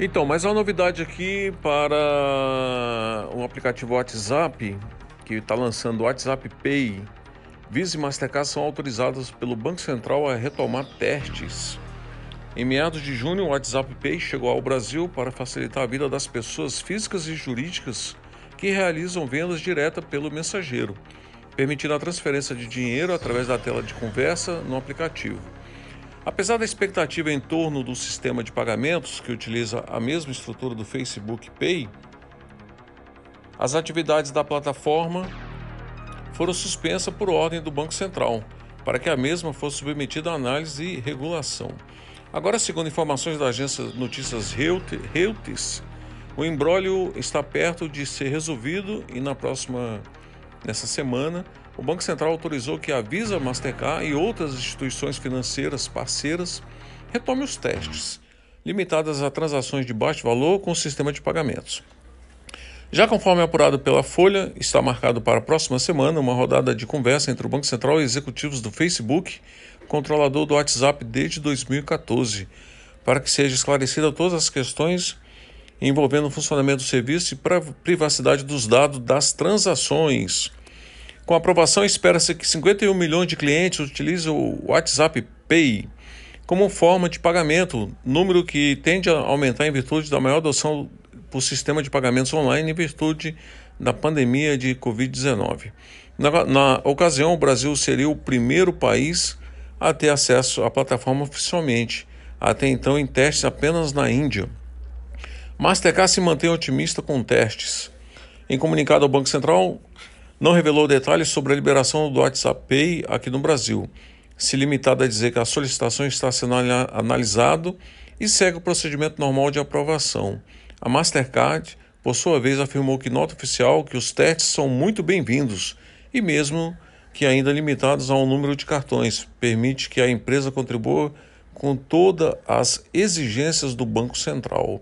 Então, mais uma novidade aqui para o aplicativo WhatsApp, que está lançando o WhatsApp Pay. Visa e Mastercard são autorizados pelo Banco Central a retomar testes. Em meados de junho, o WhatsApp Pay chegou ao Brasil para facilitar a vida das pessoas físicas e jurídicas que realizam vendas diretas pelo mensageiro, permitindo a transferência de dinheiro através da tela de conversa no aplicativo. Apesar da expectativa em torno do sistema de pagamentos, que utiliza a mesma estrutura do Facebook Pay, as atividades da plataforma foram suspensas por ordem do Banco Central, para que a mesma fosse submetida a análise e regulação. Agora, segundo informações da agência Notícias Reuters, o embrólio está perto de ser resolvido e na próxima, nessa semana, o Banco Central autorizou que a Visa, Mastercard e outras instituições financeiras parceiras retomem os testes, limitadas a transações de baixo valor com o sistema de pagamentos. Já conforme apurado pela Folha, está marcado para a próxima semana uma rodada de conversa entre o Banco Central e executivos do Facebook, controlador do WhatsApp desde 2014, para que seja esclarecida todas as questões envolvendo o funcionamento do serviço e privacidade dos dados das transações. Com a aprovação, espera-se que 51 milhões de clientes utilizem o WhatsApp Pay como forma de pagamento, número que tende a aumentar em virtude da maior adoção por sistema de pagamentos online em virtude da pandemia de Covid-19. Na, na, ocasião, o Brasil seria o primeiro país a ter acesso à plataforma oficialmente, até então em testes apenas na Índia. Mastercard se mantém otimista com testes. Em comunicado ao Banco Central, não revelou detalhes sobre a liberação do WhatsApp Pay aqui no Brasil, se limitado a dizer que a solicitação está sendo analisado e segue o procedimento normal de aprovação. A Mastercard, por sua vez, afirmou que nota oficial que os testes são muito bem-vindos e mesmo que ainda limitados a um número de cartões, permite que a empresa contribua com todas as exigências do Banco Central.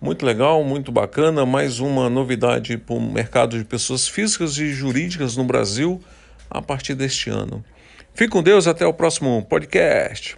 Muito legal, muito bacana. Mais uma novidade para o mercado de pessoas físicas e jurídicas no Brasil a partir deste ano. Fique com Deus, até o próximo podcast.